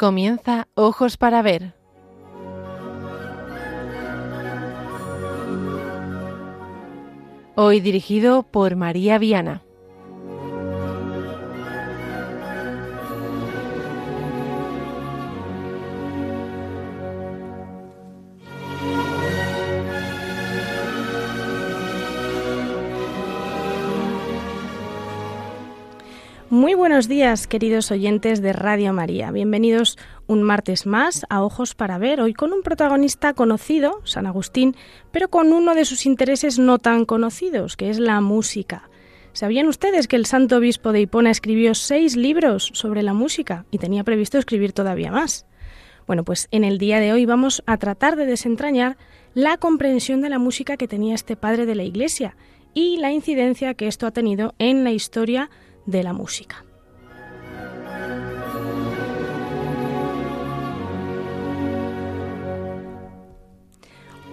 Comienza Ojos para Ver. Hoy dirigido por María Viana. Muy buenos días, queridos oyentes de Radio María. Bienvenidos un martes más a Ojos para Ver, hoy con un protagonista conocido, San Agustín, pero con uno de sus intereses no tan conocidos, que es la música. ¿Sabían ustedes que el santo obispo de Hipona escribió seis libros sobre la música y tenía previsto escribir todavía más? Bueno, pues en el día de hoy vamos a tratar de desentrañar la comprensión de la música que tenía este padre de la Iglesia y la incidencia que esto ha tenido en la historia de la música.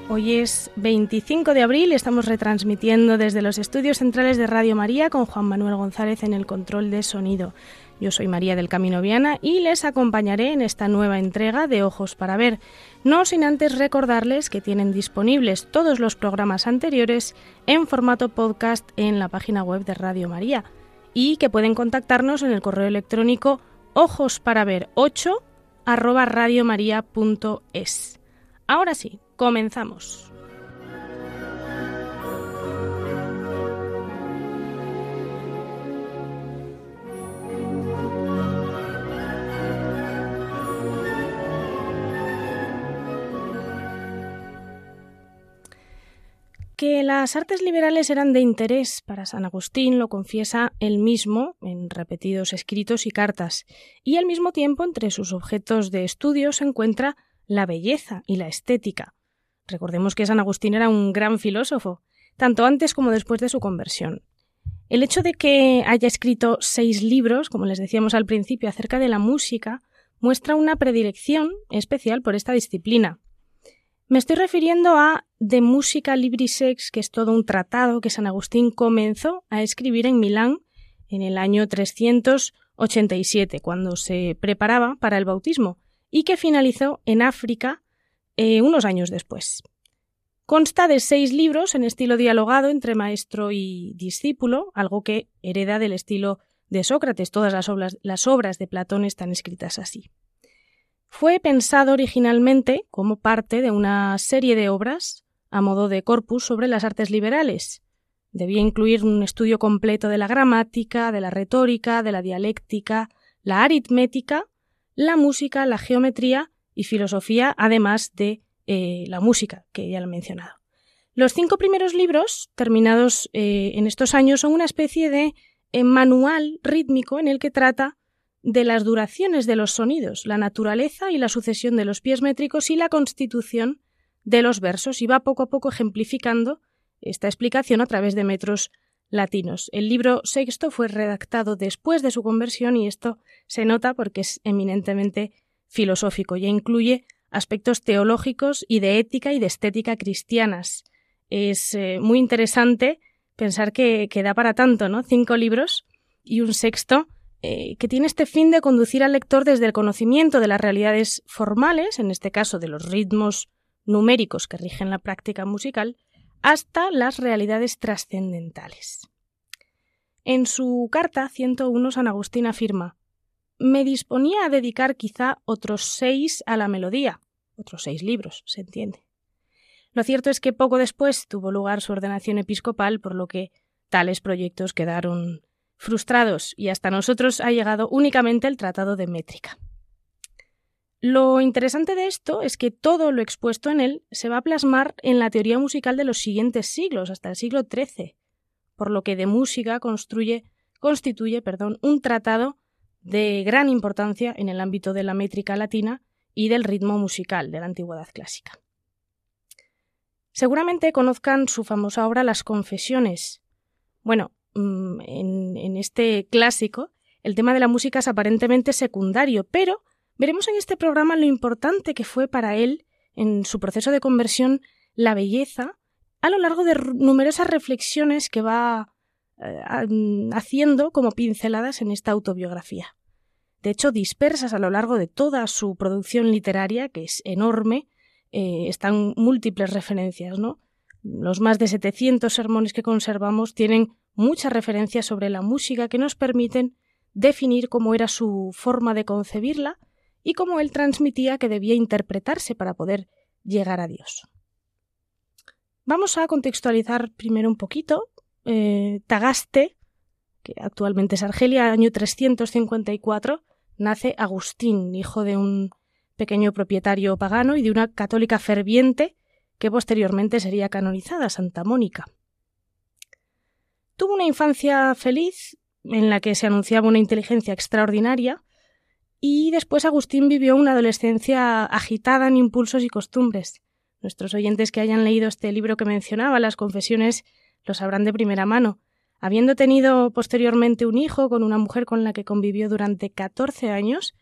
Hoy es 25 de abril, estamos retransmitiendo desde los estudios centrales de Radio María con Juan Manuel González en el control de sonido. Yo soy María del Camino Viana y les acompañaré en esta nueva entrega de Ojos para Ver, no sin antes recordarles que tienen disponibles todos los programas anteriores en formato podcast en la página web de Radio María y que pueden contactarnos en el correo electrónico ojos para ver 8 arroba radiomaria.es. Ahora sí, comenzamos. Que las artes liberales eran de interés para San Agustín lo confiesa él mismo en repetidos escritos y cartas, y al mismo tiempo entre sus objetos de estudio se encuentra la belleza y la estética. Recordemos que San Agustín era un gran filósofo, tanto antes como después de su conversión. El hecho de que haya escrito seis libros, como les decíamos al principio, acerca de la música, muestra una predilección especial por esta disciplina. Me estoy refiriendo a De Musica Libris Ex, que es todo un tratado que San Agustín comenzó a escribir en Milán en el año 387, cuando se preparaba para el bautismo, y que finalizó en África eh, unos años después. Consta de seis libros en estilo dialogado entre maestro y discípulo, algo que hereda del estilo de Sócrates. Todas las obras, las obras de Platón están escritas así. Fue pensado originalmente como parte de una serie de obras a modo de corpus sobre las artes liberales. Debía incluir un estudio completo de la gramática, de la retórica, de la dialéctica, la aritmética, la música, la geometría y filosofía, además de eh, la música, que ya lo he mencionado. Los cinco primeros libros, terminados eh, en estos años, son una especie de eh, manual rítmico en el que trata de las duraciones de los sonidos, la naturaleza y la sucesión de los pies métricos y la constitución de los versos, y va poco a poco ejemplificando esta explicación a través de metros latinos. El libro sexto fue redactado después de su conversión y esto se nota porque es eminentemente filosófico. Ya incluye aspectos teológicos y de ética y de estética cristianas. Es eh, muy interesante pensar que, que, da para tanto, ¿no? Cinco libros y un sexto eh, que tiene este fin de conducir al lector desde el conocimiento de las realidades formales, en este caso de los ritmos numéricos que rigen la práctica musical, hasta las realidades trascendentales. En su carta 101 San Agustín afirma Me disponía a dedicar quizá otros seis a la melodía, otros seis libros, se entiende. Lo cierto es que poco después tuvo lugar su ordenación episcopal, por lo que tales proyectos quedaron frustrados y hasta nosotros ha llegado únicamente el Tratado de Métrica. Lo interesante de esto es que todo lo expuesto en él se va a plasmar en la teoría musical de los siguientes siglos, hasta el siglo XIII, por lo que de música constituye perdón, un tratado de gran importancia en el ámbito de la métrica latina y del ritmo musical de la antigüedad clásica. Seguramente conozcan su famosa obra Las Confesiones. Bueno, Mm, en, este clásico, el tema de la música es aparentemente secundario, pero veremos en este programa lo importante que fue para él, en su proceso de conversión, la belleza, a lo largo de numerosas reflexiones que va eh, haciendo como pinceladas en esta autobiografía. de hecho dispersas a lo largo de toda su producción literaria, que es enorme, eh, están múltiples referencias, ¿no? Los más de 700 sermones que conservamos tienen muchas referencias sobre la música que nos permiten definir cómo era su forma de concebirla y cómo él transmitía que debía interpretarse para poder llegar a Dios. Vamos a contextualizar primero un poquito. Eh, Tagaste, que actualmente es Argelia, año 354, nace Agustín, hijo de un pequeño propietario pagano y de una católica ferviente que posteriormente sería canonizada, Santa Mónica. Tuvo una infancia feliz en la que se anunciaba una inteligencia extraordinaria y después Agustín vivió una adolescencia agitada en impulsos y costumbres. Nuestros oyentes que hayan leído este libro que mencionaba, Las Confesiones, lo sabrán de primera mano. Habiendo tenido posteriormente un hijo con una mujer con la que convivió durante 14 años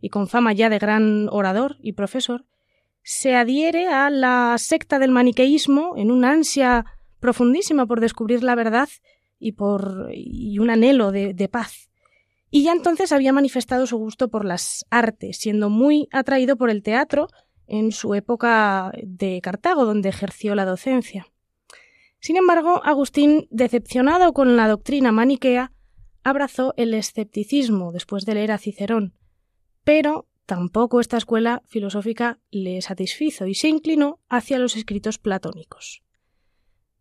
y con fama ya de gran orador y profesor, se adhiere a la secta del maniqueísmo en una ansia profundísima por descubrir la verdad y por y un anhelo de, de paz. Y ya entonces había manifestado su gusto por las artes, siendo muy atraído por el teatro en su época de Cartago, donde ejerció la docencia. Sin embargo, Agustín, decepcionado con la doctrina maniquea, abrazó el escepticismo después de leer a Cicerón, pero tampoco esta escuela filosófica le satisfizo y se inclinó hacia los escritos platónicos.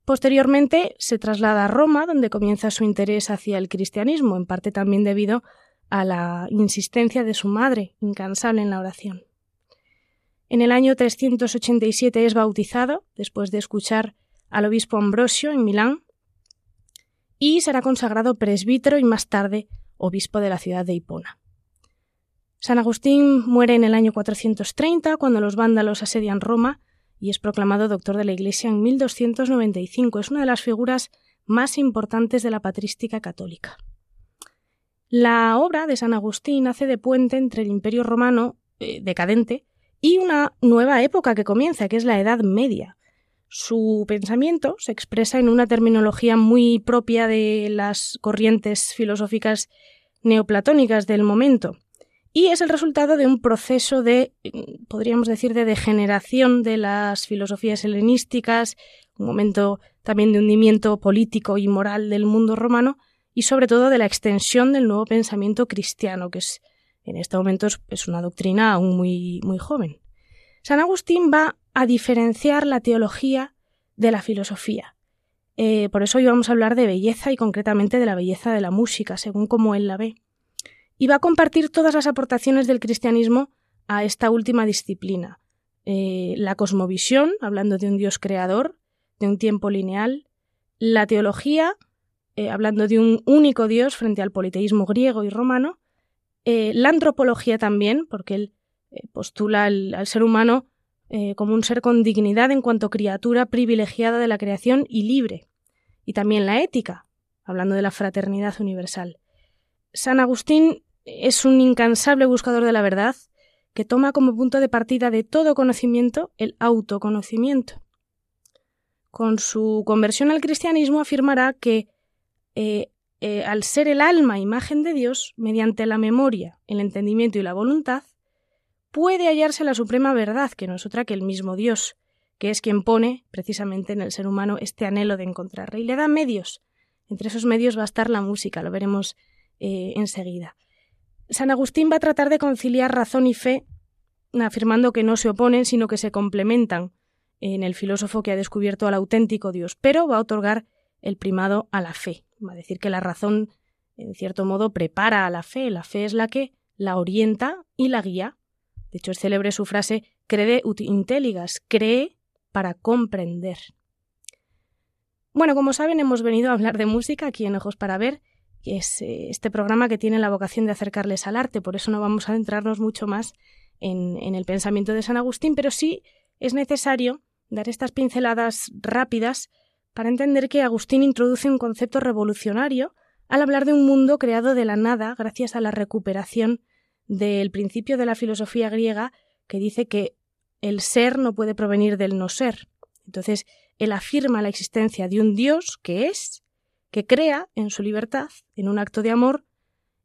Posteriormente se traslada a Roma, donde comienza su interés hacia el cristianismo, en parte también debido a la insistencia de su madre, incansable en la oración. En el año 387 es bautizado, después de escuchar al obispo Ambrosio en Milán, y será consagrado presbítero y más tarde obispo de la ciudad de Hipona. San Agustín muere en el año 430 cuando los vándalos asedian Roma y es proclamado doctor de la Iglesia en 1295. Es una de las figuras más importantes de la patrística católica. La obra de San Agustín hace de puente entre el Imperio romano eh, decadente y una nueva época que comienza, que es la Edad Media. Su pensamiento se expresa en una terminología muy propia de las corrientes filosóficas neoplatónicas del momento, y es el resultado de un proceso de, podríamos decir, de degeneración de las filosofías helenísticas, un momento también de hundimiento político y moral del mundo romano y sobre todo de la extensión del nuevo pensamiento cristiano, que es en este momento es una doctrina aún muy, muy joven. San Agustín va a diferenciar la teología de la filosofía. Eh, por eso hoy vamos a hablar de belleza y concretamente de la belleza de la música, según como él la ve y va a compartir todas las aportaciones del cristianismo a esta última disciplina. Eh, la cosmovisión, hablando de un Dios creador, de un tiempo lineal, la teología, eh, hablando de un único Dios frente al politeísmo griego y romano, eh, la antropología también, porque él postula al, al, ser humano como un ser con dignidad en cuanto criatura privilegiada de la creación y libre, y también la ética, hablando de la fraternidad universal. San Agustín es un incansable buscador de la verdad que toma como punto de partida de todo conocimiento el autoconocimiento. Con su conversión al cristianismo afirmará que eh, eh, al ser el alma imagen de Dios, mediante la memoria, el entendimiento y la voluntad, puede hallarse la suprema verdad, que no es otra que el mismo Dios, que es quien pone precisamente en el ser humano este anhelo de encontrarle y le da medios. Entre esos medios va a estar la música, lo veremos eh, enseguida. San Agustín va a tratar de conciliar razón y fe, afirmando que no se oponen, sino que se complementan en el filósofo que ha descubierto al auténtico Dios, pero va a otorgar el primado a la fe. Va a decir que la razón, en cierto modo, prepara a la fe. La fe es la que la orienta y la guía. De hecho, es célebre su frase crede ut intelligas, cree para comprender. Bueno, como saben, hemos venido a hablar de música aquí en Ojos para Ver es eh, este programa que tiene la vocación de acercarles al arte, por eso no vamos a adentrarnos mucho más en, en el pensamiento de San Agustín, pero sí es necesario dar estas pinceladas rápidas para entender que Agustín introduce un concepto revolucionario al hablar de un mundo creado de la nada gracias a la recuperación del principio de la filosofía griega que dice que el ser no puede provenir del no ser. Entonces, él afirma la existencia de un Dios que es que crea en su libertad, en un acto de amor,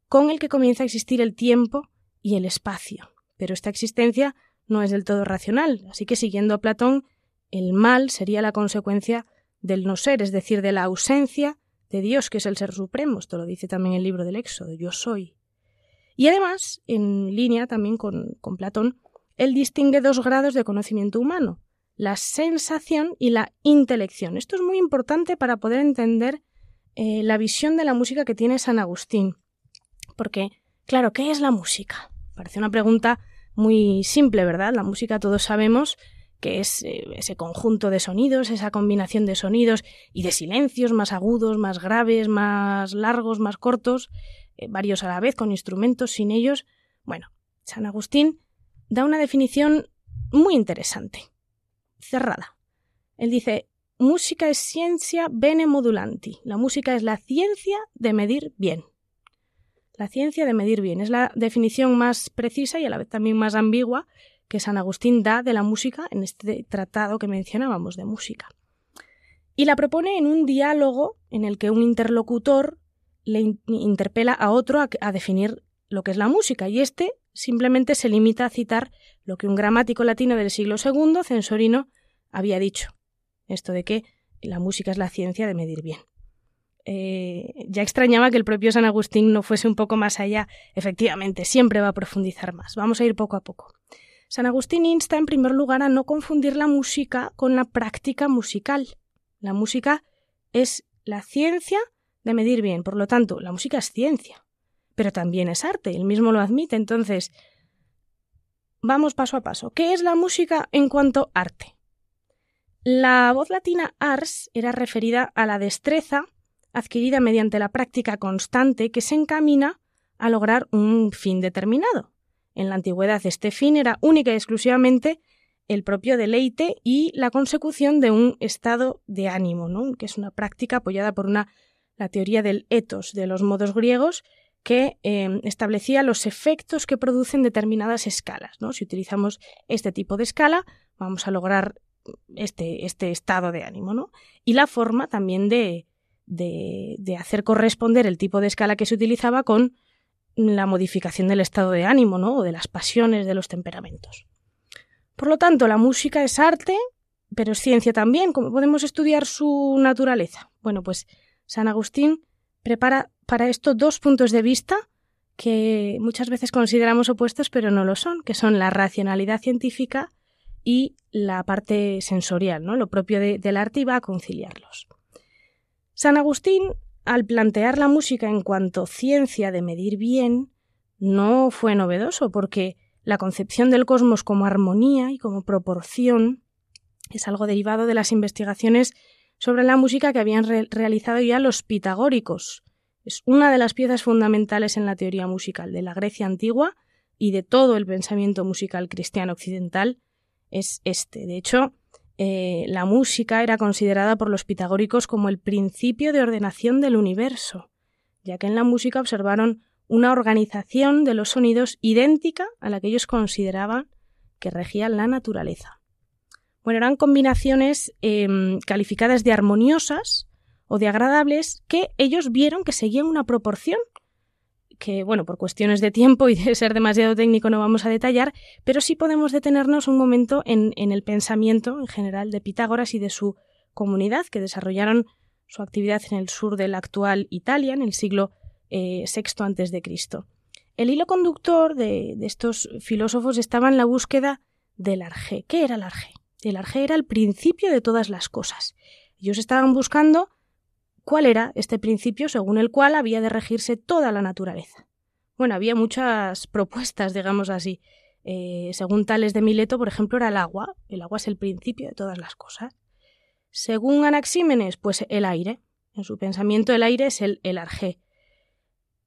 con el que comienza a existir el tiempo y el espacio. Pero esta existencia no es del todo racional, así que siguiendo a Platón, el mal sería la consecuencia del no ser, es decir, de la ausencia de Dios, que es el ser supremo. Esto lo dice también el libro del Éxodo, yo soy. Y además, en línea también con, con Platón, él distingue dos grados de conocimiento humano, la sensación y la intelección. Esto es muy importante para poder entender eh, la visión de la música que tiene San Agustín. Porque, claro, ¿qué es la música? Parece una pregunta muy simple, ¿verdad? La música todos sabemos que es eh, ese conjunto de sonidos, esa combinación de sonidos y de silencios más agudos, más graves, más largos, más cortos, eh, varios a la vez, con instrumentos, sin ellos. Bueno, San Agustín da una definición muy interesante, cerrada. Él dice, música es ciencia bene modulanti. La música es la ciencia de medir bien. La ciencia de medir bien es la definición más precisa y a la vez también más ambigua que San Agustín da de la música en este tratado que mencionábamos de música. Y la propone en un diálogo en el que un interlocutor le interpela a otro a, definir lo que es la música y este simplemente se limita a citar lo que un gramático latino del siglo II, Censorino, había dicho. Esto de que la música es la ciencia de medir bien. Eh, ya extrañaba que el propio San Agustín no fuese un poco más allá. Efectivamente, siempre va a profundizar más. Vamos a ir poco a poco. San Agustín insta en primer lugar a no confundir la música con la práctica musical. La música es la ciencia de medir bien, por lo tanto, la música es ciencia, pero también es arte, él mismo lo admite, entonces, vamos paso a paso. ¿Qué es la música en cuanto arte? La voz latina ars era referida a la destreza adquirida mediante la práctica constante que se encamina a lograr un fin determinado. En la antigüedad este fin era única y exclusivamente el propio deleite y la consecución de un estado de ánimo, que es una práctica apoyada por una, la teoría del etos de los modos griegos que em, establecía los efectos que producen determinadas escalas. ¿no? Si utilizamos este tipo de escala, vamos a lograr este, este estado de ánimo. ¿no? Y la forma también de, de, hacer corresponder el tipo de escala que se utilizaba con la modificación del estado de ánimo, ¿no? o de las pasiones, de los temperamentos. Por lo tanto, la música es arte, pero es ciencia también. ¿Cómo podemos estudiar su naturaleza? Bueno, pues San Agustín prepara para esto dos puntos de vista que muchas veces consideramos opuestos, pero no lo son, que son la racionalidad científica y la parte sensorial, ¿no? Lo propio del arte va a conciliarlos. San Agustín al plantear la música en cuanto ciencia de medir bien, no fue novedoso, porque la concepción del cosmos como armonía y como proporción es algo derivado de las investigaciones sobre la música que habían realizado ya los pitagóricos. Es una de las piezas fundamentales en la teoría musical de la Grecia antigua y de todo el pensamiento musical cristiano occidental es este. De hecho, eh, la música era considerada por los pitagóricos como el principio de ordenación del universo, ya que en la música observaron una organización de los sonidos idéntica a la que ellos consideraban que regía la naturaleza. Bueno, eran combinaciones em, calificadas de armoniosas o de agradables que ellos vieron que seguían una proporción que, bueno, por cuestiones de tiempo y de ser demasiado técnico no vamos a detallar, pero sí podemos detenernos un momento en, el pensamiento en general de Pitágoras y de su comunidad, que desarrollaron su actividad en el sur de la actual Italia, en el siglo VI eh, antes de Cristo. El hilo conductor de, de, estos filósofos estaba en la búsqueda del arjé. ¿Qué era el arjé? El arjé era el principio de todas las cosas. Ellos estaban buscando cuál era este principio según el cual había de regirse toda la naturaleza. Bueno, había muchas propuestas, digamos así. Eh, según Tales de Mileto, por ejemplo, era el agua. El agua es el principio de todas las cosas. Según Anaxímenes, pues el aire. En su pensamiento, el aire es el, el arjé.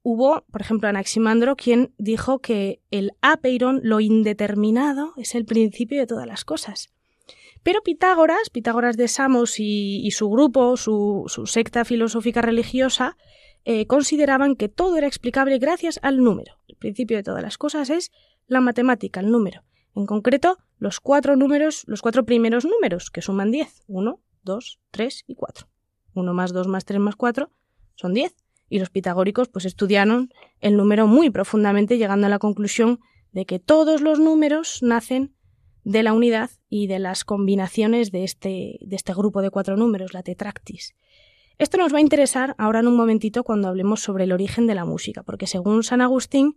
Hubo, por ejemplo, Anaximandro, quien dijo que el apeiron, lo indeterminado, es el principio de todas las cosas. Pero Pitágoras, Pitágoras de Samos y, su grupo, su, secta filosófica religiosa, eh, consideraban que todo era explicable gracias al número. El principio de todas las cosas es la matemática, el número. En concreto, los cuatro números, los cuatro primeros números, que suman 10. 1, 2, 3 y 4. 1 más 2 más 3 más 4 son 10. y los pitagóricos pues estudiaron el número muy profundamente, llegando a la conclusión de que todos los números nacen de la unidad y de las combinaciones de este, de este grupo de cuatro números, la tetractis. Esto nos va a interesar ahora en un momentito cuando hablemos sobre el origen de la música, porque según San Agustín,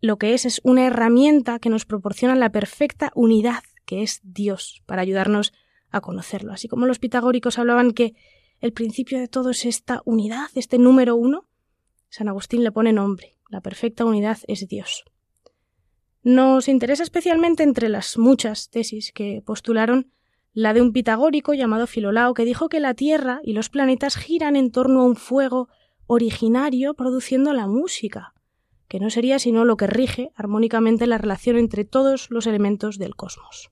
lo que es es una herramienta que nos proporciona la perfecta unidad, que es Dios, para ayudarnos a conocerlo. Así como los pitagóricos hablaban que el principio de todo es esta unidad, este número uno, San Agustín le pone nombre. La perfecta unidad es Dios. Nos interesa especialmente entre las muchas tesis que postularon la de un pitagórico llamado Filolao que dijo que la Tierra y los planetas giran en torno a un fuego originario produciendo la música, que no sería sino lo que rige armónicamente la relación entre todos los elementos del cosmos.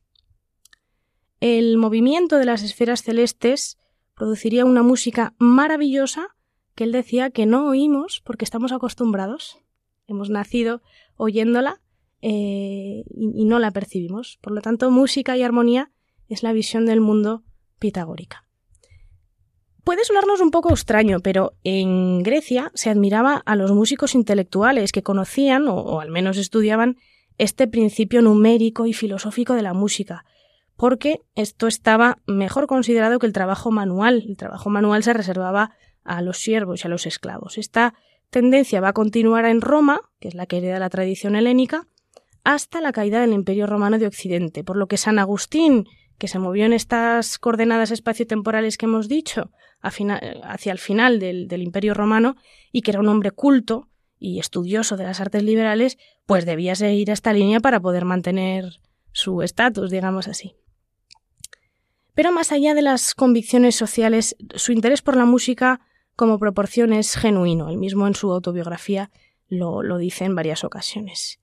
El movimiento de las esferas celestes produciría una música maravillosa que él decía que no oímos porque estamos acostumbrados. Hemos nacido oyéndola eh, y, no la percibimos. Por lo tanto, música y armonía es la visión del mundo pitagórica. Puede sonarnos un poco extraño, pero en Grecia se admiraba a los músicos intelectuales que conocían, o, al menos estudiaban, este principio numérico y filosófico de la música, porque esto estaba mejor considerado que el trabajo manual. El trabajo manual se reservaba a los siervos y a los esclavos. Esta tendencia va a continuar en Roma, que es la que hereda la tradición helénica, hasta la caída del Imperio Romano de Occidente, por lo que San Agustín, que se movió en estas coordenadas espaciotemporales que hemos dicho, hacia el final del, Imperio Romano, y que era un hombre culto y estudioso de las artes liberales, pues debía seguir esta línea para poder mantener su estatus, digamos así. Pero más allá de las convicciones sociales, su interés por la música como proporción es genuino. Él mismo en su autobiografía lo, lo dice en varias ocasiones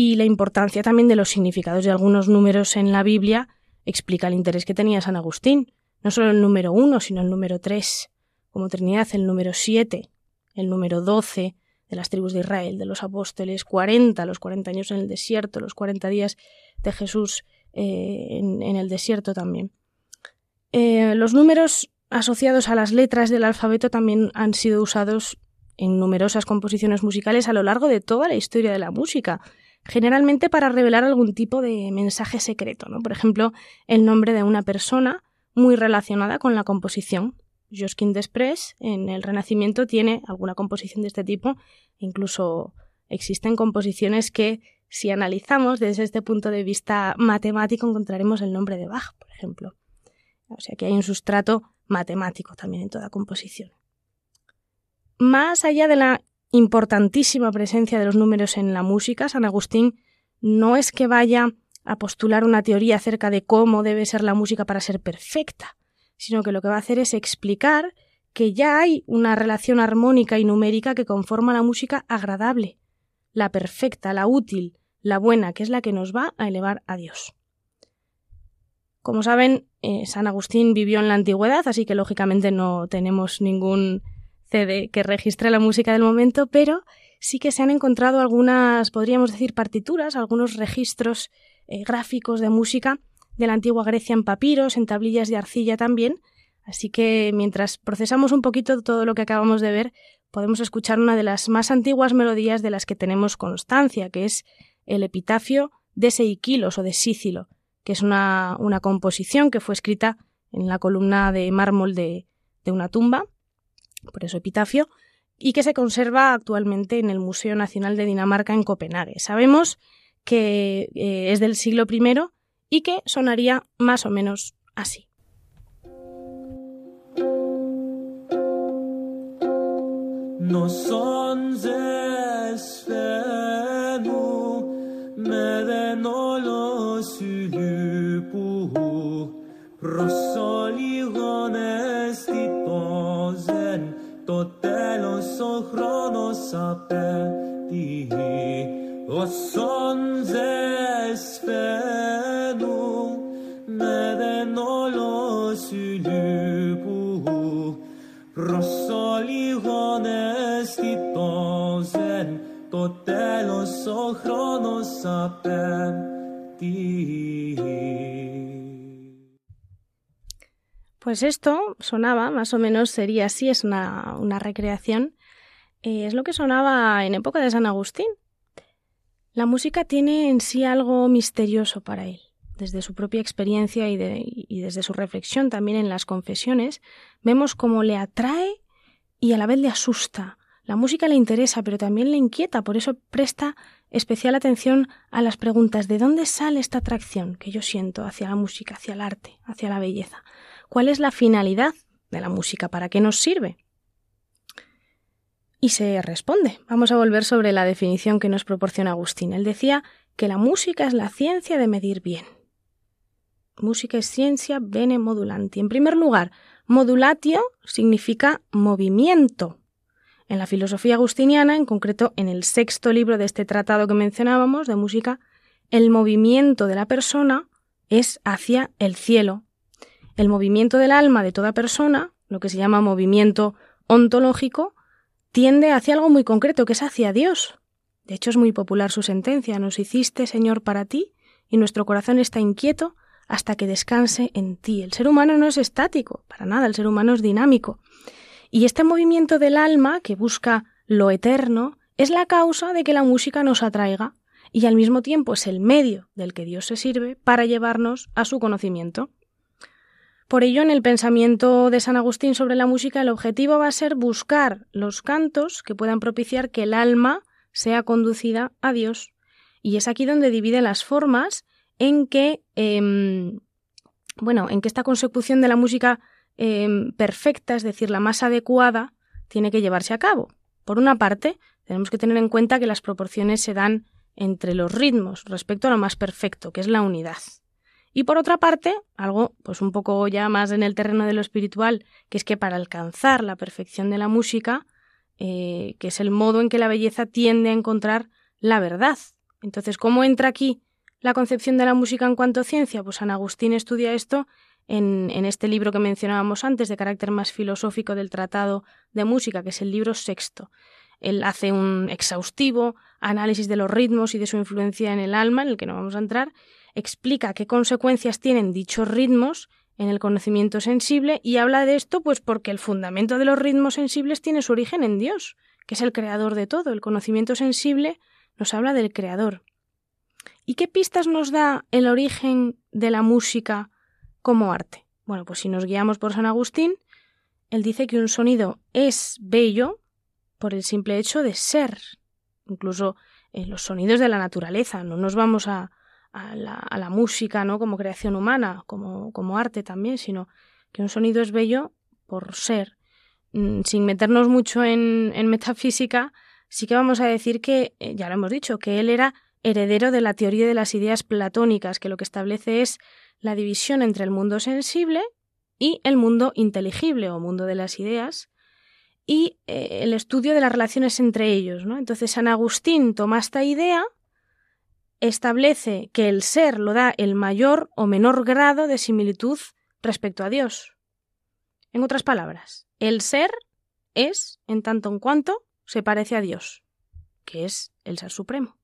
y la importancia también de los significados de algunos números en la Biblia explica el interés que tenía San Agustín, no solo el número uno, sino el número tres, como Trinidad, el número siete, el número doce de las tribus de Israel, de los apóstoles, cuarenta, los cuarenta años en el desierto, los cuarenta días de Jesús eh, en, el desierto también. Eh, los números asociados a las letras del alfabeto también han sido usados en numerosas composiciones musicales a lo largo de toda la historia de la música generalmente para revelar algún tipo de mensaje secreto, ¿no? Por ejemplo, el nombre de una persona muy relacionada con la composición. Josquin Desprez en el Renacimiento tiene alguna composición de este tipo, incluso existen composiciones que si analizamos desde este punto de vista matemático encontraremos el nombre de Bach, por ejemplo. O sea que hay un sustrato matemático también en toda composición. Más allá de la importantísima presencia de los números en la música, San Agustín no es que vaya a postular una teoría acerca de cómo debe ser la música para ser perfecta, sino que lo que va a hacer es explicar que ya hay una relación armónica y numérica que conforma la música agradable, la perfecta, la útil, la buena, que es la que nos va a elevar a Dios. Como saben, eh, San Agustín vivió en la antigüedad, así que lógicamente no tenemos ningún CD que registra la música del momento, pero sí que se han encontrado algunas, podríamos decir, partituras, algunos registros eh, gráficos de música de la antigua Grecia en papiros, en tablillas de arcilla también. Así que mientras procesamos un poquito todo lo que acabamos de ver, podemos escuchar una de las más antiguas melodías de las que tenemos constancia, que es el epitafio de Seikilos o de Sícilo, que es una, una composición que fue escrita en la columna de mármol de, de una tumba por eso epitafio, y que se conserva actualmente en el Museo Nacional de Dinamarca en Copenhague. Sabemos que eh, es del siglo I y que sonaría más o menos así. Το τέλος ο χρόνος απέτει όσον ζες φαίνου με δεν όλος σου λυπού προσόλιγον αισθητόζεν το τέλος ο χρόνος απέτει Pues esto sonaba, más o menos sería así, es una, recreación Eh, es lo que sonaba en época de San Agustín. La música tiene en sí algo misterioso para él. Desde su propia experiencia y, y desde su reflexión también en las confesiones, vemos cómo le atrae y a la vez le asusta. La música le interesa, pero también le inquieta, por eso presta especial atención a las preguntas ¿de dónde sale esta atracción que yo siento hacia la música, hacia el arte, hacia la belleza? ¿Cuál es la finalidad de la música? ¿Para qué nos sirve? Y se responde. Vamos a volver sobre la definición que nos proporciona Agustín. Él decía que la música es la ciencia de medir bien. Música es ciencia bene modulanti. En primer lugar, modulatio significa movimiento. En la filosofía agustiniana, en concreto en el sexto libro de este tratado que mencionábamos de música, el movimiento de la persona es hacia el cielo. El movimiento del alma de toda persona, lo que se llama movimiento ontológico, tiende hacia algo muy concreto, que es hacia Dios. De hecho, es muy popular su sentencia, nos hiciste, Señor, para ti, y nuestro corazón está inquieto hasta que descanse en ti. El ser humano no es estático, para nada, el ser humano es dinámico. Y este movimiento del alma, que busca lo eterno, es la causa de que la música nos atraiga, y al mismo tiempo es el medio del que Dios se sirve para llevarnos a su conocimiento. Por ello, en el pensamiento de San Agustín sobre la música, el objetivo va a ser buscar los cantos que puedan propiciar que el alma sea conducida a Dios. Y es aquí donde divide las formas en que, em, bueno, en que esta consecución de la música em, perfecta, es decir, la más adecuada, tiene que llevarse a cabo. Por una parte, tenemos que tener en cuenta que las proporciones se dan entre los ritmos respecto a lo más perfecto, que es la unidad. Y por otra parte, algo pues un poco ya más en el terreno de lo espiritual, que es que para alcanzar la perfección de la música, eh, que es el modo en que la belleza tiende a encontrar la verdad. Entonces, ¿cómo entra aquí la concepción de la música en cuanto a ciencia? Pues San Agustín estudia esto en, en, este libro que mencionábamos antes, de carácter más filosófico del Tratado de Música, que es el libro sexto. Él hace un exhaustivo análisis de los ritmos y de su influencia en el alma, en el que no vamos a entrar, explica qué consecuencias tienen dichos ritmos en el conocimiento sensible y habla de esto pues porque el fundamento de los ritmos sensibles tiene su origen en Dios, que es el creador de todo. El conocimiento sensible nos habla del creador. ¿Y qué pistas nos da el origen de la música como arte? Bueno, pues si nos guiamos por San Agustín, él dice que un sonido es bello por el simple hecho de ser. Incluso en los sonidos de la naturaleza. No nos vamos a, a la, música, ¿no? Como creación humana, como, como arte también, sino que un sonido es bello por ser. Mm, sin meternos mucho en, metafísica, sí que vamos a decir que, eh, ya lo hemos dicho, que él era heredero de la teoría de las ideas platónicas, que lo que establece es la división entre el mundo sensible y el mundo inteligible o mundo de las ideas, y eh, el estudio de las relaciones entre ellos. Entonces San Agustín toma esta idea establece que el ser lo da el mayor o menor grado de similitud respecto a Dios. En otras palabras, el ser es en tanto en cuanto se parece a Dios, que es el ser supremo.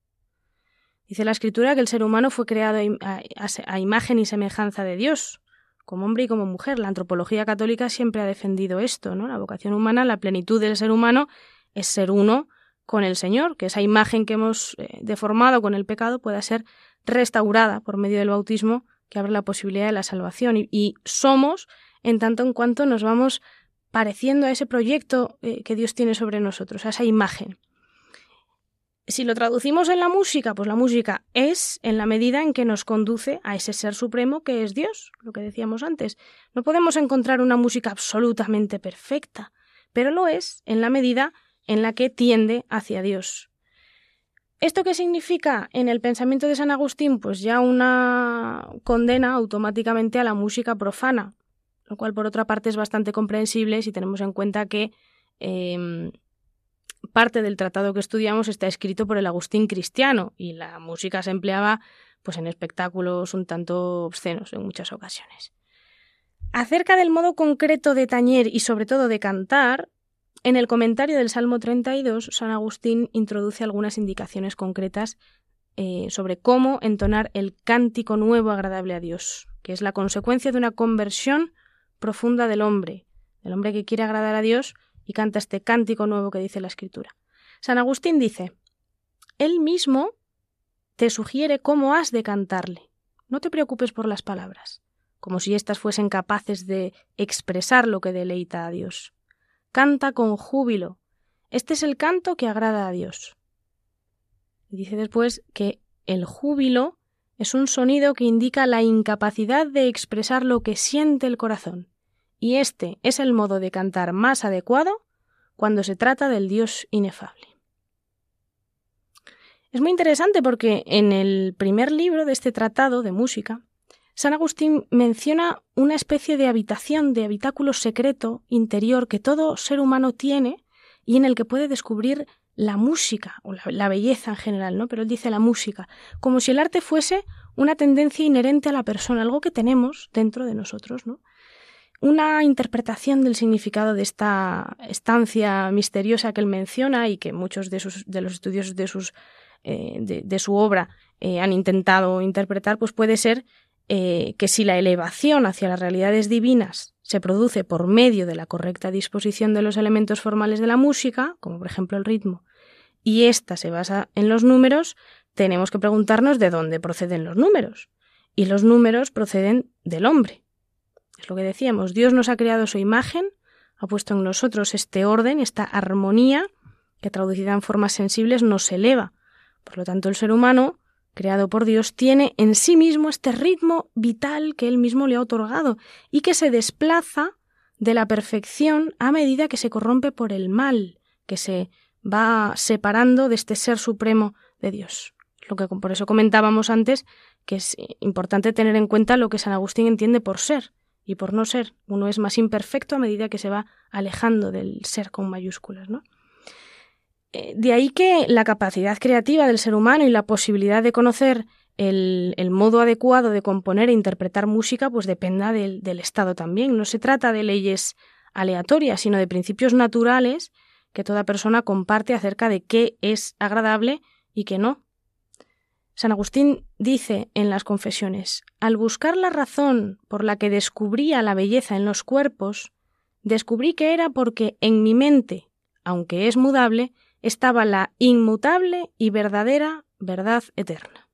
Dice la escritura que el ser humano fue creado a, imagen y semejanza de Dios, como hombre y como mujer. La antropología católica siempre ha defendido esto, ¿no? La vocación humana, la plenitud del ser humano es ser uno con el Señor, que esa imagen que hemos eh, deformado con el pecado pueda ser restaurada por medio del bautismo que abre la posibilidad de la salvación. Y, somos en tanto en cuanto nos vamos pareciendo a ese proyecto eh, que Dios tiene sobre nosotros, a esa imagen. Si lo traducimos en la música, pues la música es en la medida en que nos conduce a ese ser supremo que es Dios, lo que decíamos antes. No podemos encontrar una música absolutamente perfecta, pero lo es en la medida en la que tiende hacia Dios. ¿Esto qué significa en el pensamiento de San Agustín? Pues ya una condena automáticamente a la música profana, lo cual por otra parte es bastante comprensible si tenemos en cuenta que em, parte del tratado que estudiamos está escrito por el Agustín cristiano y la música se empleaba pues en espectáculos un tanto obscenos en muchas ocasiones. Acerca del modo concreto de tañer y sobre todo de cantar, en el comentario del Salmo 32, San Agustín introduce algunas indicaciones concretas eh, sobre cómo entonar el cántico nuevo agradable a Dios, que es la consecuencia de una conversión profunda del hombre, del hombre que quiere agradar a Dios y canta este cántico nuevo que dice la Escritura. San Agustín dice, Él mismo te sugiere cómo has de cantarle. No te preocupes por las palabras, como si éstas fuesen capaces de expresar lo que deleita a Dios. Canta con júbilo. Este es el canto que agrada a Dios. Dice después que el júbilo es un sonido que indica la incapacidad de expresar lo que siente el corazón, y este es el modo de cantar más adecuado cuando se trata del Dios inefable. Es muy interesante porque en el primer libro de este tratado de música, San Agustín menciona una especie de habitación, de habitáculo secreto interior que todo ser humano tiene y en el que puede descubrir la música o la, belleza en general, ¿no? Pero él dice la música, como si el arte fuese una tendencia inherente a la persona, algo que tenemos dentro de nosotros, ¿no? Una interpretación del significado de esta estancia misteriosa que él menciona y que muchos de, sus, de los estudios de, sus, eh, de, su obra eh, han intentado interpretar, pues puede ser eh, que si la elevación hacia las realidades divinas se produce por medio de la correcta disposición de los elementos formales de la música, como por ejemplo el ritmo, y ésta se basa en los números, tenemos que preguntarnos de dónde proceden los números. Y los números proceden del hombre. Es lo que decíamos, Dios nos ha creado su imagen, ha puesto en nosotros este orden, esta armonía, que traducida en formas sensibles nos eleva. Por lo tanto, el ser humano creado por Dios, tiene en sí mismo este ritmo vital que él mismo le ha otorgado y que se desplaza de la perfección a medida que se corrompe por el mal, que se va separando de este ser supremo de Dios. Lo que por eso comentábamos antes que es importante tener en cuenta lo que San Agustín entiende por ser y por no ser. Uno es más imperfecto a medida que se va alejando del ser con mayúsculas, ¿no? Eh, de ahí que la capacidad creativa del ser humano y la posibilidad de conocer el, modo adecuado de componer e interpretar música, pues dependa del, del estado también. No se trata de leyes aleatorias, sino de principios naturales que toda persona comparte acerca de qué es agradable y qué no. San Agustín dice en las confesiones, al buscar la razón por la que descubría la belleza en los cuerpos, descubrí que era porque en mi mente, aunque es mudable, estaba la inmutable y verdadera verdad eterna.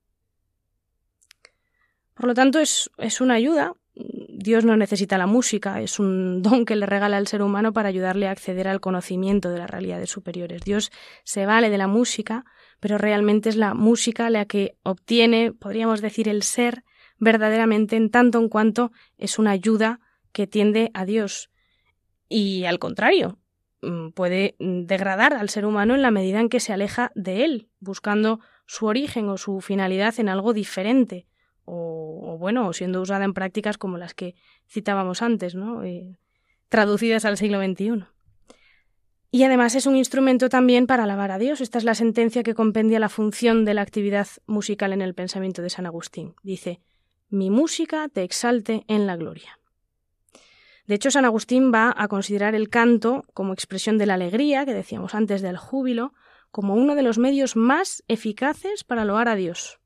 Por lo tanto, es, es, una ayuda. Dios no necesita la música, es un don que le regala al ser humano para ayudarle a acceder al conocimiento de las realidades superiores. Dios se vale de la música, pero realmente es la música la que obtiene, podríamos decir, el ser verdaderamente en tanto en cuanto es una ayuda que tiende a Dios. Y al contrario, puede degradar al ser humano en la medida en que se aleja de él, buscando su origen o su finalidad en algo diferente, o, bueno, o siendo usada en prácticas como las que citábamos antes, ¿no? Eh, traducidas al siglo XXI. Y además es un instrumento también para alabar a Dios. Esta es la sentencia que compendia la función de la actividad musical en el pensamiento de San Agustín. Dice, mi música te exalte en la gloria. De hecho, San Agustín va a considerar el canto como expresión de la alegría, que decíamos antes del júbilo, como uno de los medios más eficaces para loar a Dios,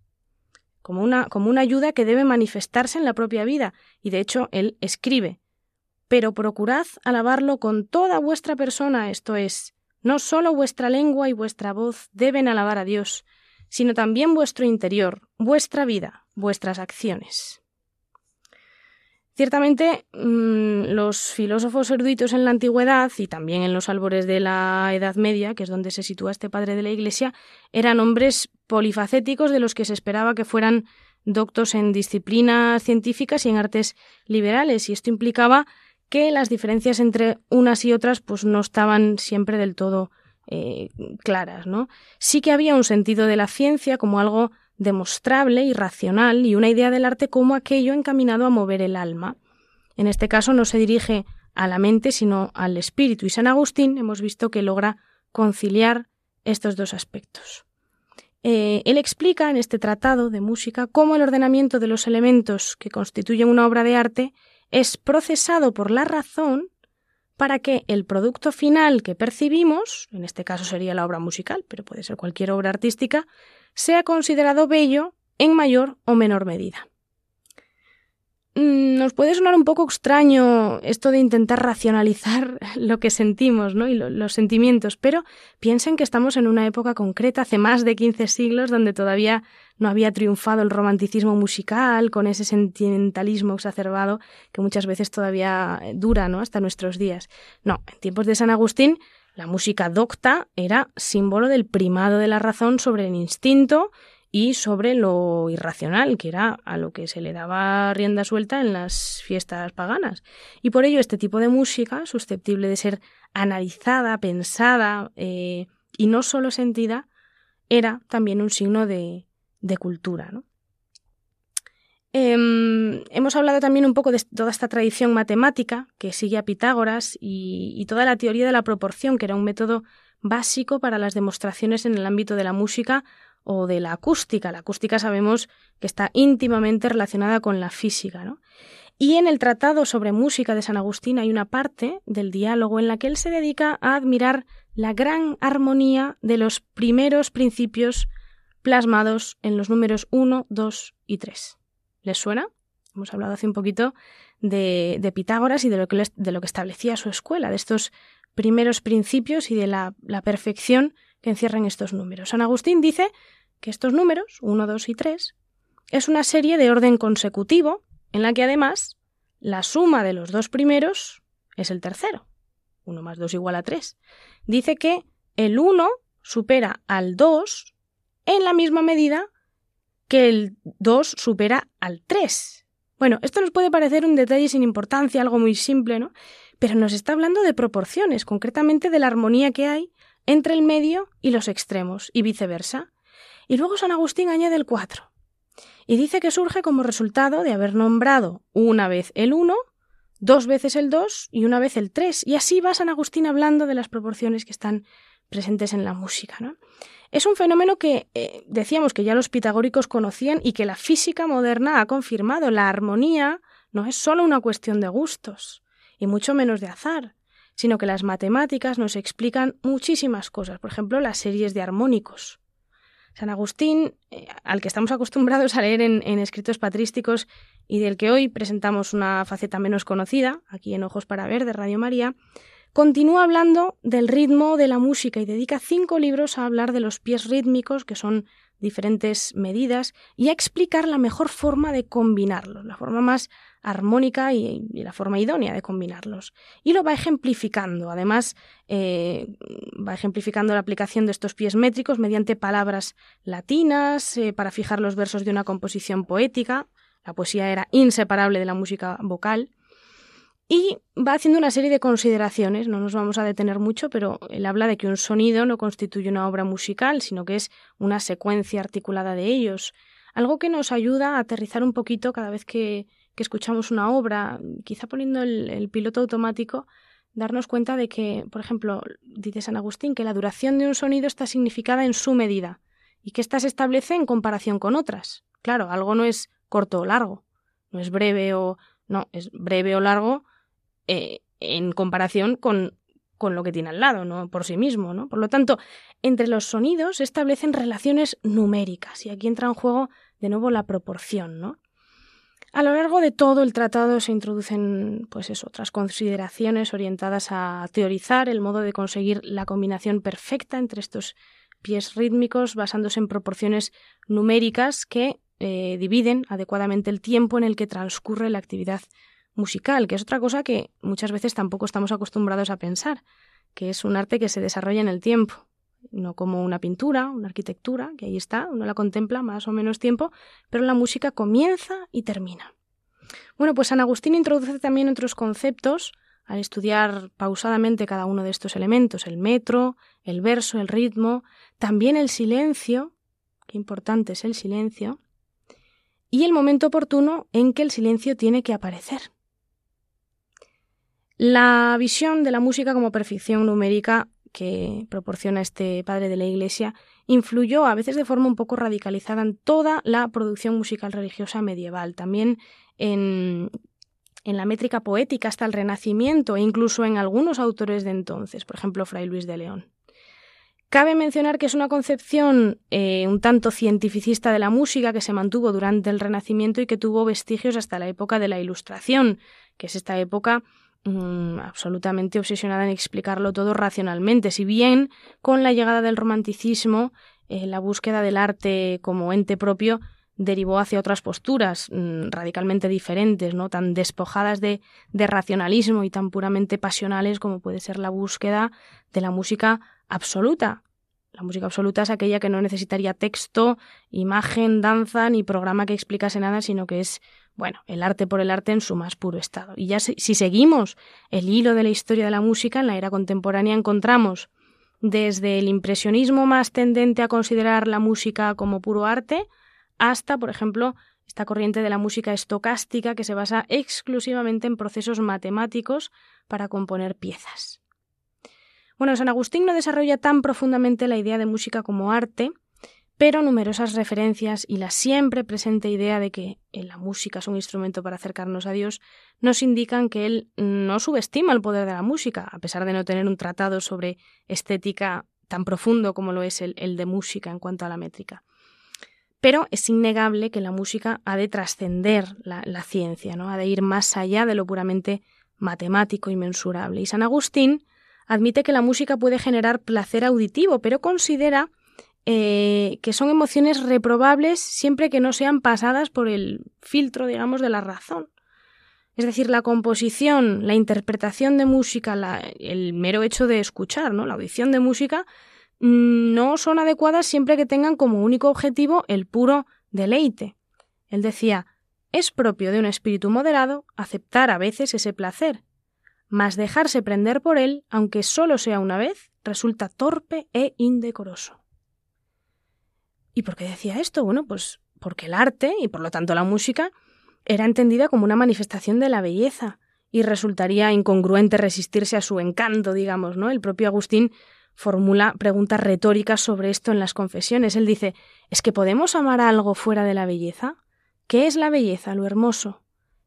como una, como una ayuda que debe manifestarse en la propia vida, y de hecho él escribe, pero procurad alabarlo con toda vuestra persona, esto es, no sólo vuestra lengua y vuestra voz deben alabar a Dios, sino también vuestro interior, vuestra vida, vuestras acciones. Ciertamente, mm, los filósofos eruditos en la antigüedad y también en los albores de la Edad Media, que es donde se sitúa este padre de la Iglesia, eran hombres polifacéticos de los que se esperaba que fueran doctos en disciplinas científicas y en artes liberales, y esto implicaba que las diferencias entre unas y otras pues no estaban siempre del todo eh, claras, ¿no? Sí que había un sentido de la ciencia como algo demostrable y racional y una idea del arte como aquello encaminado a mover el alma. En este caso no se dirige a la mente sino al espíritu y San Agustín hemos visto que logra conciliar estos dos aspectos. Eh, él explica en este tratado de música cómo el ordenamiento de los elementos que constituyen una obra de arte es procesado por la razón para que el producto final que percibimos, en este caso sería la obra musical, pero puede ser cualquier obra artística, sea considerado bello en mayor o menor medida. Mm, nos puede sonar un poco extraño esto de intentar racionalizar lo que sentimos ¿no? y los sentimientos, pero piensen que estamos en una época concreta, hace más de 15 siglos, donde todavía no había triunfado el romanticismo musical con ese sentimentalismo exacerbado que muchas veces todavía dura ¿no? hasta nuestros días. No, en tiempos de San Agustín la música docta era símbolo del primado de la razón sobre el instinto y sobre lo irracional, que era a lo que se le daba rienda suelta en las fiestas paganas. Y por ello este tipo de música, susceptible de ser analizada, pensada eh, y no solo sentida, era también un signo de, cultura. Em, hemos hablado también un poco de toda esta tradición matemática que sigue a Pitágoras y toda la teoría de la proporción, que era un método básico para las demostraciones en el ámbito de la música o de la acústica. La acústica sabemos que está íntimamente relacionada con la física. ¿no? Y en el Tratado sobre Música de San Agustín hay una parte del diálogo en la que él se dedica a admirar la gran armonía de los primeros principios plasmados en los números 1, 2 y 3. ¿Les suena? Hemos hablado hace un poquito de, de Pitágoras y de lo, que, de lo que establecía su escuela, de estos primeros principios y de la, la perfección que encierran estos números. San Agustín dice que estos números, 1, 2 y 3, es una serie de orden consecutivo en la que además la suma de los dos primeros es el tercero. 1 más 2 igual a 3. Dice que el 1 supera al 2 en la misma medida que el 2 supera al 3. Bueno, esto nos puede parecer un detalle sin importancia, algo muy simple, ¿no? Pero nos está hablando de proporciones, concretamente de la armonía que hay entre el medio y los extremos, y viceversa. Y luego San Agustín añade el 4, y dice que surge como resultado de haber nombrado una vez el 1, dos veces el 2 y una vez el 3, y así va San Agustín hablando de las proporciones que están presentes en la música. ¿no? Es un fenómeno que eh, decíamos que ya los pitagóricos conocían y que la física moderna ha confirmado. La armonía no es solo una cuestión de gustos, y mucho menos de azar sino que las matemáticas nos explican muchísimas cosas, por ejemplo, las series de armónicos. San Agustín, eh, al que estamos acostumbrados a leer en, escritos patrísticos y del que hoy presentamos una faceta menos conocida, aquí en Ojos para Ver de Radio María, continúa hablando del ritmo de la música y dedica cinco libros a hablar de los pies rítmicos, que son diferentes medidas, y a explicar la mejor forma de combinarlos, la forma más armónica y, la forma idónea de combinarlos. Y lo va ejemplificando. Además, eh, va ejemplificando la aplicación de estos pies métricos mediante palabras latinas eh, para fijar los versos de una composición poética. La poesía era inseparable de la música vocal. Y va haciendo una serie de consideraciones, no nos vamos a detener mucho, pero él habla de que un sonido no constituye una obra musical, sino que es una secuencia articulada de ellos, algo que nos ayuda a aterrizar un poquito cada vez que, que escuchamos una obra, quizá poniendo el, piloto automático, darnos cuenta de que, por ejemplo, dice San Agustín, que la duración de un sonido está significada en su medida y que ésta se establece en comparación con otras. Claro, algo no es corto o largo, no es breve o... no, es breve o largo eh, en comparación con, con lo que tiene al lado, no por sí mismo, ¿no? Por lo tanto, entre los sonidos se establecen relaciones numéricas y aquí entra en juego de nuevo la proporción, ¿no? A lo largo de todo el tratado se introducen pues otras consideraciones orientadas a teorizar el modo de conseguir la combinación perfecta entre estos pies rítmicos basándose en proporciones numéricas que eh, dividen adecuadamente el tiempo en el que transcurre la actividad musical, que es otra cosa que muchas veces tampoco estamos acostumbrados a pensar, que es un arte que se desarrolla en el tiempo no como una pintura, una arquitectura, que ahí está, uno la contempla más o menos tiempo, pero la música comienza y termina. Bueno, pues San Agustín introduce también otros conceptos al estudiar pausadamente cada uno de estos elementos, el metro, el verso, el ritmo, también el silencio, qué importante es el silencio, y el momento oportuno en que el silencio tiene que aparecer. La visión de la música como perfección numérica que proporciona este padre de la Iglesia influyó, a veces de forma un poco radicalizada, en toda la producción musical religiosa medieval, también en, en la métrica poética hasta el Renacimiento e incluso en algunos autores de entonces, por ejemplo, Fray Luis de León. Cabe mencionar que es una concepción eh, un tanto cientificista de la música que se mantuvo durante el Renacimiento y que tuvo vestigios hasta la época de la Ilustración, que es esta época mm, absolutamente obsesionada en explicarlo todo racionalmente, si bien con la llegada del romanticismo, eh, la búsqueda del arte como ente propio derivó hacia otras posturas mm, radicalmente diferentes, ¿no? tan despojadas de, de racionalismo y tan puramente pasionales como puede ser la búsqueda de la música absoluta. La música absoluta es aquella que no necesitaría texto, imagen, danza ni programa que explicase nada, sino que es, bueno, el arte por el arte en su más puro estado. Y ya si, si seguimos el hilo de la historia de la música, en la era contemporánea encontramos desde el impresionismo más tendente a considerar la música como puro arte, hasta, por ejemplo, esta corriente de la música estocástica que se basa exclusivamente en procesos matemáticos para componer piezas. Bueno, San Agustín no desarrolla tan profundamente la idea de música como arte, pero numerosas referencias y la siempre presente idea de que la música es un instrumento para acercarnos a Dios nos indican que él no subestima el poder de la música, a pesar de no tener un tratado sobre estética tan profundo como lo es el, de música en cuanto a la métrica. Pero es innegable que la música ha de trascender la, ciencia, ¿no? ha de ir más allá de lo puramente matemático y mensurable. Y San Agustín admite que la música puede generar placer auditivo, pero considera eh, que son emociones reprobables siempre que no sean pasadas por el filtro, digamos, de la razón. Es decir, la composición, la interpretación de música, el mero hecho de escuchar, ¿no? La audición de música no son adecuadas siempre que tengan como único objetivo el puro deleite. Él decía, es propio de un espíritu moderado aceptar a veces ese placer, mas dejarse prender por él, aunque solo sea una vez, resulta torpe e indecoroso. ¿Y por qué decía esto? Bueno, pues porque el arte, y por lo tanto la música, era entendida como una manifestación de la belleza, y resultaría incongruente resistirse a su encanto, digamos, ¿no? El propio Agustín formula preguntas retóricas sobre esto en las confesiones. Él dice, ¿es que podemos amar algo fuera de la belleza? ¿Qué es la belleza, lo hermoso?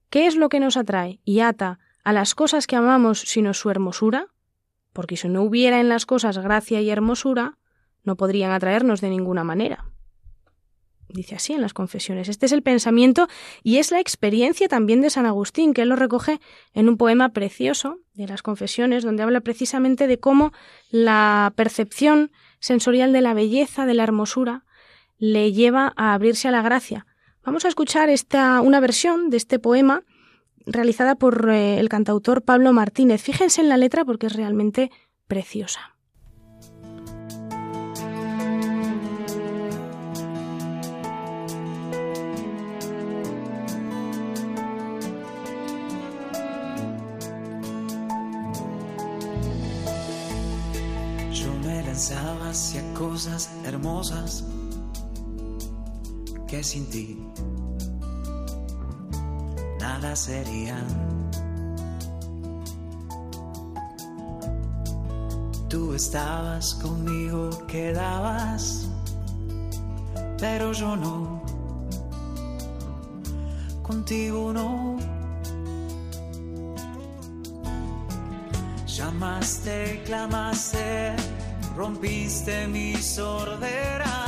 ¿Qué es lo que nos atrae y ata a las cosas que amamos sino su hermosura? Porque si no hubiera en las cosas gracia y hermosura, no podrían atraernos de ninguna manera dice así en las confesiones. Este es el pensamiento y es la experiencia también de San Agustín, que él lo recoge en un poema precioso de las confesiones, donde habla precisamente de cómo la percepción sensorial de la belleza, de la hermosura, le lleva a abrirse a la gracia. Vamos a escuchar esta, una versión de este poema realizada por eh, el cantautor Pablo Martínez. Fíjense en la letra porque es realmente preciosa. hacia cosas hermosas que sin ti nada serían. Tú estabas conmigo, quedabas, pero yo no. Contigo no. Llamaste, clamaste rompiste mi sordera,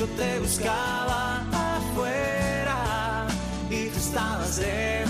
Yo te buscaba afuera y tú estabas dentro,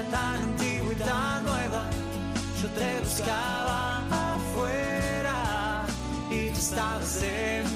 hermosura tan antigua y tan nueva. Yo te buscaba afuera y tú estabas dentro,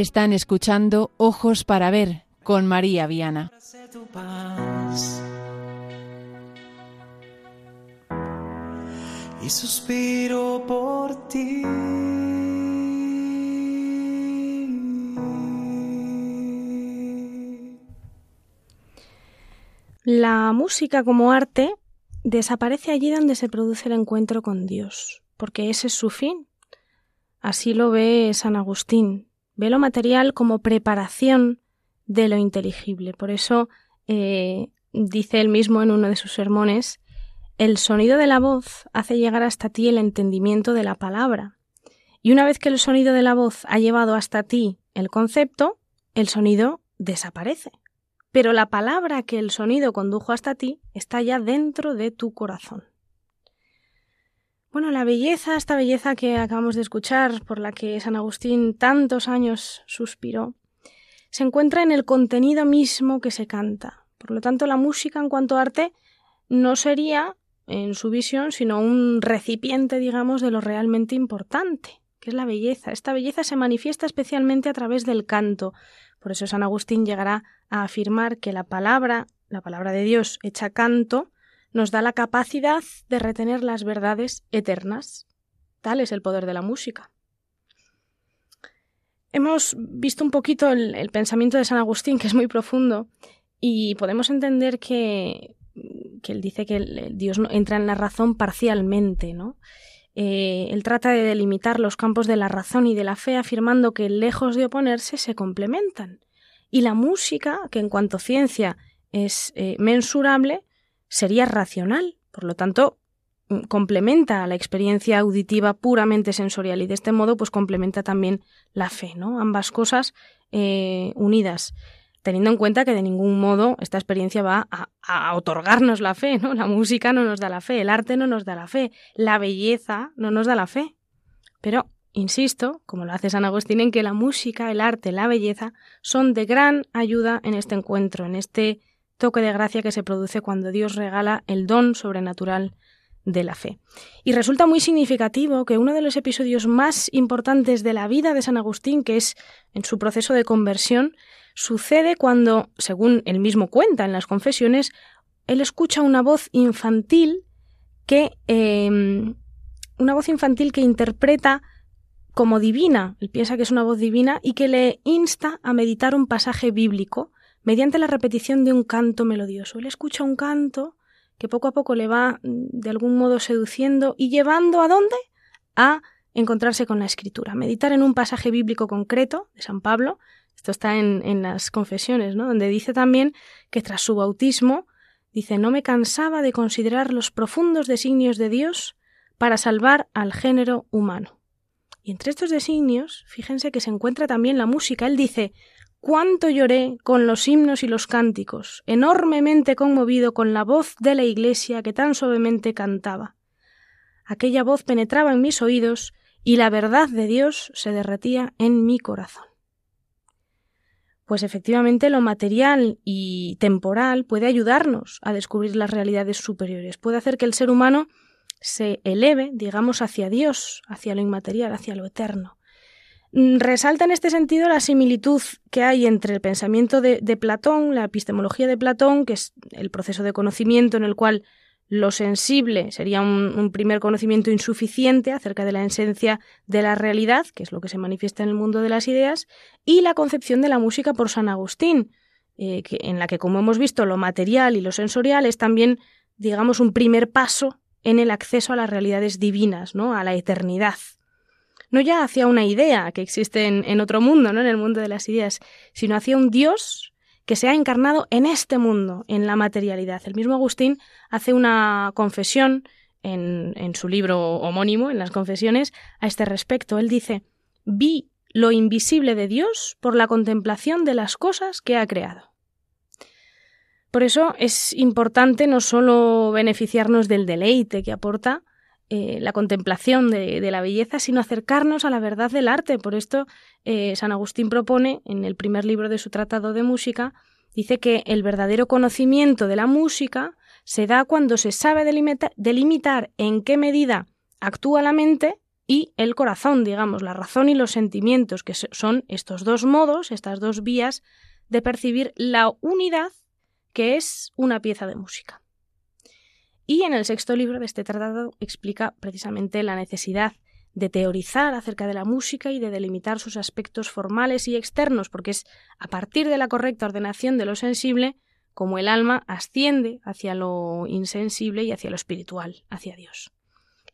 Están escuchando Ojos para Ver con María Viana. Abracé tu paz y suspiro por ti. La música como arte desaparece allí donde se produce el encuentro con Dios, porque ese es su fin. Así lo ve San Agustín. Ve lo material como preparación de lo inteligible. Por eso eh, dice él mismo en uno de sus sermones, el sonido de la voz hace llegar hasta ti el entendimiento de la palabra. Y una vez que el sonido de la voz ha llevado hasta ti el concepto, el sonido desaparece. Pero la palabra que el sonido condujo hasta ti está ya dentro de tu corazón. Bueno, la belleza, esta belleza que acabamos de escuchar, por la que San Agustín tantos años suspiró, se encuentra en el contenido mismo que se canta. Por lo tanto, la música en cuanto a arte no sería, en su visión, sino un recipiente, digamos, de lo realmente importante, que es la belleza. Esta belleza se manifiesta especialmente a través del canto. Por eso San Agustín llegará a afirmar que la palabra, la palabra de Dios hecha canto, nos da la capacidad de retener las verdades eternas. Tal es el poder de la música. Hemos visto un poquito el, pensamiento de San Agustín, que es muy profundo, y podemos entender que, que él dice que Dios entra en la razón parcialmente, ¿no? Eh, él trata de delimitar los campos de la razón y de la fe, afirmando que, lejos de oponerse, se complementan. Y la música, que en cuanto ciencia es eh, mensurable, sería racional. Por lo tanto, complementa la experiencia auditiva puramente sensorial y de este modo pues complementa también la fe, ¿no? Ambas cosas eh, unidas, teniendo en cuenta que de ningún modo esta experiencia va a, a, otorgarnos la fe, ¿no? La música no nos da la fe, el arte no nos da la fe, la belleza no nos da la fe. Pero insisto, como lo hace San Agustín, en que la música, el arte, la belleza son de gran ayuda en este encuentro, en este toque de gracia que se produce cuando Dios regala el don sobrenatural de la fe. Y resulta muy significativo que uno de los episodios más importantes de la vida de San Agustín, que es en su proceso de conversión, sucede cuando, según él mismo cuenta en las confesiones, él escucha una voz infantil que eh, una voz infantil que interpreta como divina, él piensa que es una voz divina y que le insta a meditar un pasaje bíblico mediante la repetición de un canto melodioso. Él escucha un canto que poco a poco le va de algún modo seduciendo y llevando a dónde? A encontrarse con la escritura, meditar en un pasaje bíblico concreto de San Pablo, esto está en, en las confesiones, ¿no? donde dice también que tras su bautismo, dice, no me cansaba de considerar los profundos designios de Dios para salvar al género humano. Y entre estos designios, fíjense que se encuentra también la música. Él dice, cuánto lloré con los himnos y los cánticos, enormemente conmovido con la voz de la iglesia que tan suavemente cantaba. Aquella voz penetraba en mis oídos y la verdad de Dios se derretía en mi corazón. Pues efectivamente lo material y temporal puede ayudarnos a descubrir las realidades superiores, puede hacer que el ser humano se eleve, digamos, hacia Dios, hacia lo inmaterial, hacia lo eterno. Mm, resalta en este sentido la similitud que hay entre el pensamiento de, Platón, la epistemología de Platón, que es el proceso de conocimiento en el cual lo sensible sería un, primer conocimiento insuficiente acerca de la esencia de la realidad, que es lo que se manifiesta en el mundo de las ideas, y la concepción de la música por San Agustín, eh, en la que, como hemos visto, lo material y lo sensorial es también, digamos, un primer paso en el acceso a las realidades divinas, ¿no? a la eternidad no ya hacia una idea que existe en, otro mundo, ¿no? en el mundo de las ideas, sino hacia un Dios que se ha encarnado en este mundo, en la materialidad. El mismo Agustín hace una confesión en, en su libro homónimo, en las confesiones, a este respecto. Él dice, vi lo invisible de Dios por la contemplación de las cosas que ha creado. Por eso es importante no solo beneficiarnos del deleite que aporta eh, la contemplación de, la belleza, sino acercarnos a la verdad del arte. Por esto, eh, San Agustín propone, en el primer libro de su Tratado de Música, dice que el verdadero conocimiento de la música se da cuando se sabe delimitar en qué medida actúa la mente y el corazón, digamos, la razón y los sentimientos, que son estos dos modos, estas dos vías de percibir la unidad que es una pieza de música. Y en el sexto libro de este tratado explica precisamente la necesidad de teorizar acerca de la música y de delimitar sus aspectos formales y externos, porque es a partir de la correcta ordenación de lo sensible como el alma asciende hacia lo insensible y hacia lo espiritual, hacia Dios.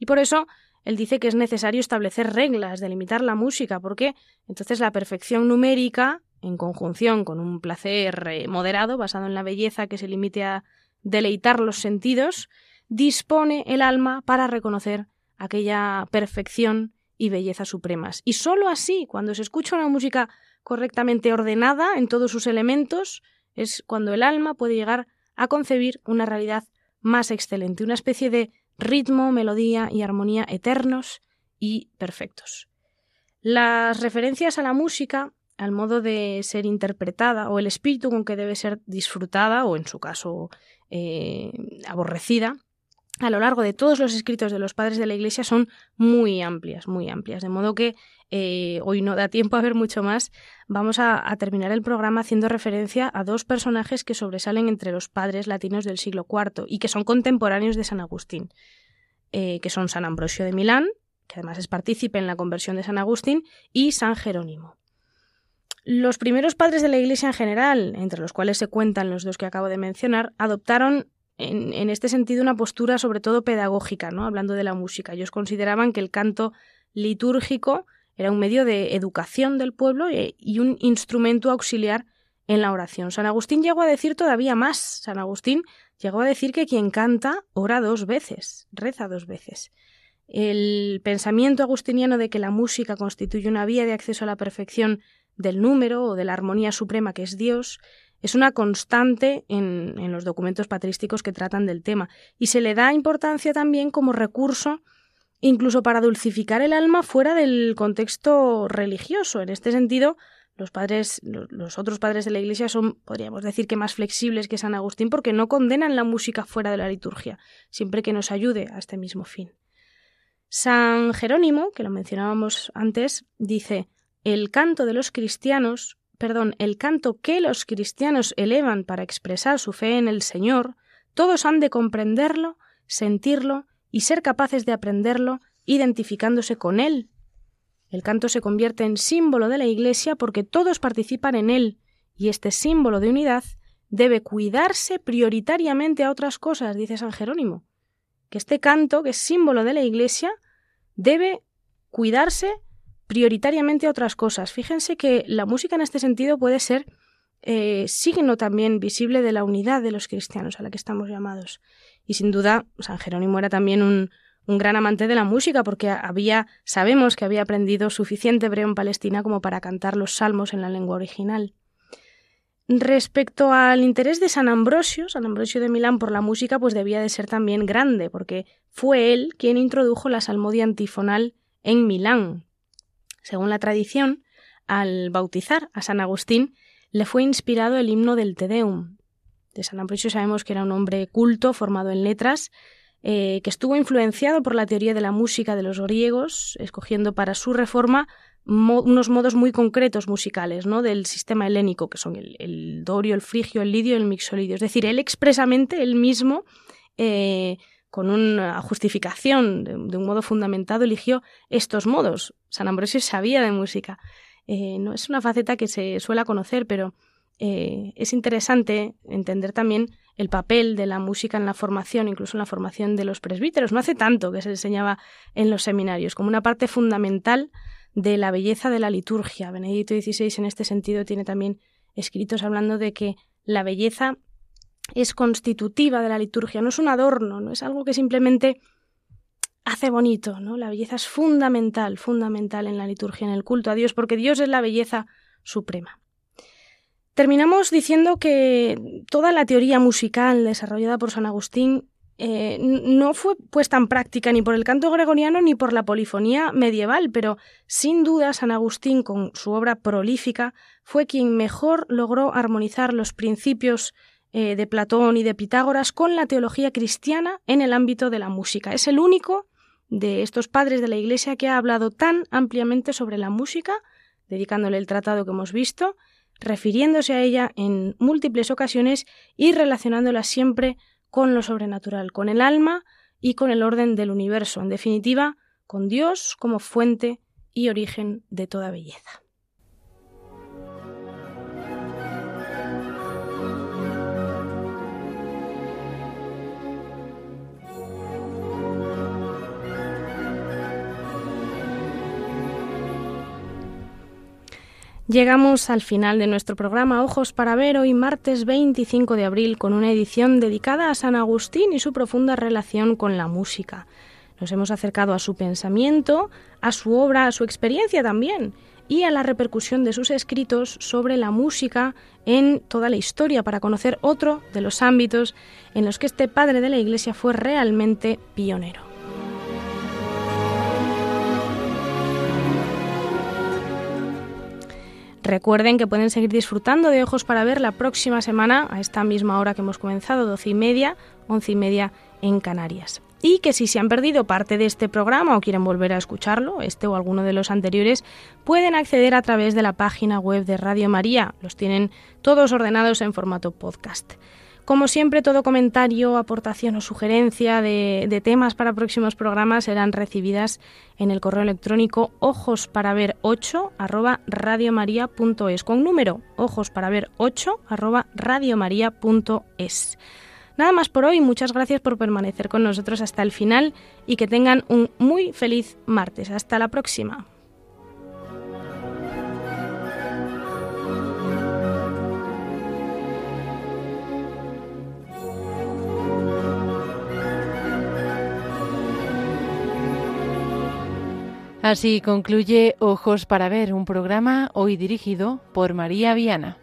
Y por eso él dice que es necesario establecer reglas, delimitar la música, porque entonces la perfección numérica, en conjunción con un placer eh, moderado basado en la belleza que se limite a deleitar los sentidos, dispone el alma para reconocer aquella perfección y belleza supremas. Y sólo así, cuando se escucha una música correctamente ordenada en todos sus elementos, es cuando el alma puede llegar a concebir una realidad más excelente, una especie de ritmo, melodía y armonía eternos y perfectos. Las referencias a la música al modo de ser interpretada o el espíritu con que debe ser disfrutada o en su caso eh, aborrecida a lo largo de todos los escritos de los padres de la Iglesia son muy amplias, muy amplias. De modo que eh, hoy no da tiempo a ver mucho más. Vamos a, terminar el programa haciendo referencia a dos personajes que sobresalen entre los padres latinos del siglo IV y que son contemporáneos de San Agustín, eh, que son San Ambrosio de Milán, que además es partícipe en la conversión de San Agustín, y San Jerónimo. Los primeros padres de la Iglesia en general, entre los cuales se cuentan los dos que acabo de mencionar, adoptaron en, este sentido una postura sobre todo pedagógica, ¿no? hablando de la música. Ellos consideraban que el canto litúrgico era un medio de educación del pueblo e, y un instrumento auxiliar en la oración. San Agustín llegó a decir todavía más. San Agustín llegó a decir que quien canta ora dos veces, reza dos veces. El pensamiento agustiniano de que la música constituye una vía de acceso a la perfección del número o de la armonía suprema que es Dios, es una constante en, en, los documentos patrísticos que tratan del tema y se le da importancia también como recurso incluso para dulcificar el alma fuera del contexto religioso. En este sentido, los padres, los otros padres de la Iglesia son, podríamos decir que más flexibles que San Agustín porque no condenan la música fuera de la liturgia, siempre que nos ayude a este mismo fin. San Jerónimo, que lo mencionábamos antes, dice el canto de los cristianos, perdón, el canto que los cristianos elevan para expresar su fe en el Señor, todos han de comprenderlo, sentirlo y ser capaces de aprenderlo identificándose con él. El canto se convierte en símbolo de la Iglesia porque todos participan en él, y este símbolo de unidad debe cuidarse prioritariamente a otras cosas, dice San Jerónimo, que este canto, que es símbolo de la Iglesia, debe cuidarse prioritariamente a otras cosas. Fíjense que la música en este sentido puede ser eh, signo también visible de la unidad de los cristianos a la que estamos llamados. Y sin duda, San Jerónimo era también un, gran amante de la música porque había, sabemos que había aprendido suficiente hebreo en Palestina como para cantar los salmos en la lengua original. Respecto al interés de San Ambrosio, San Ambrosio de Milán por la música, pues debía de ser también grande, porque fue él quien introdujo la salmodia antifonal en Milán. Según la tradición, al bautizar a San Agustín, le fue inspirado el himno del Te Deum. De San Ambrosio sabemos que era un hombre culto, formado en letras, eh, que estuvo influenciado por la teoría de la música de los griegos, escogiendo para su reforma unos modos muy concretos musicales ¿no? del sistema helénico, que son el, dorio, el frigio, el lidio y el mixolidio. Es decir, él expresamente, él mismo, eh, con una justificación de, un modo fundamentado, eligió estos modos. San Ambrosio sabía de música. Eh, no es una faceta que se suele conocer, pero eh, es interesante entender también el papel de la música en la formación, incluso en la formación de los presbíteros. No hace tanto que se enseñaba en los seminarios, como una parte fundamental de la belleza de la liturgia. Benedicto XVI en este sentido tiene también escritos hablando de que la belleza es constitutiva de la liturgia, no es un adorno, no es algo que simplemente hace bonito, ¿no? La belleza es fundamental, fundamental en la liturgia, en el culto a Dios, porque Dios es la belleza suprema. Terminamos diciendo que toda la teoría musical desarrollada por San Agustín eh, no fue puesta en práctica ni por el canto gregoriano ni por la polifonía medieval, pero sin duda San Agustín, con su obra prolífica, fue quien mejor logró armonizar los principios eh, de Platón y de Pitágoras con la teología cristiana en el ámbito de la música. Es el único de estos padres de la Iglesia que ha hablado tan ampliamente sobre la música, dedicándole el tratado que hemos visto, refiriéndose a ella en múltiples ocasiones y relacionándola siempre con lo sobrenatural, con el alma y con el orden del universo, en definitiva, con Dios como fuente y origen de toda belleza. Llegamos al final de nuestro programa Ojos para ver hoy martes 25 de abril con una edición dedicada a San Agustín y su profunda relación con la música. Nos hemos acercado a su pensamiento, a su obra, a su experiencia también y a la repercusión de sus escritos sobre la música en toda la historia para conocer otro de los ámbitos en los que este padre de la Iglesia fue realmente pionero. Recuerden que pueden seguir disfrutando de Ojos para Ver la próxima semana a esta misma hora que hemos comenzado, doce y media, once y media en Canarias. Y que si se han perdido parte de este programa o quieren volver a escucharlo, este o alguno de los anteriores, pueden acceder a través de la página web de Radio María. Los tienen todos ordenados en formato podcast. Como siempre, todo comentario, aportación o sugerencia de, temas para próximos programas serán recibidas en el correo electrónico ojos para ver 8 arroba radiomaria.es con número ojos para ver 8 arroba radiomaria.es. Nada más por hoy, muchas gracias por permanecer con nosotros hasta el final y que tengan un muy feliz martes. Hasta la próxima. Así concluye Ojos para Ver, un programa hoy dirigido por María Viana.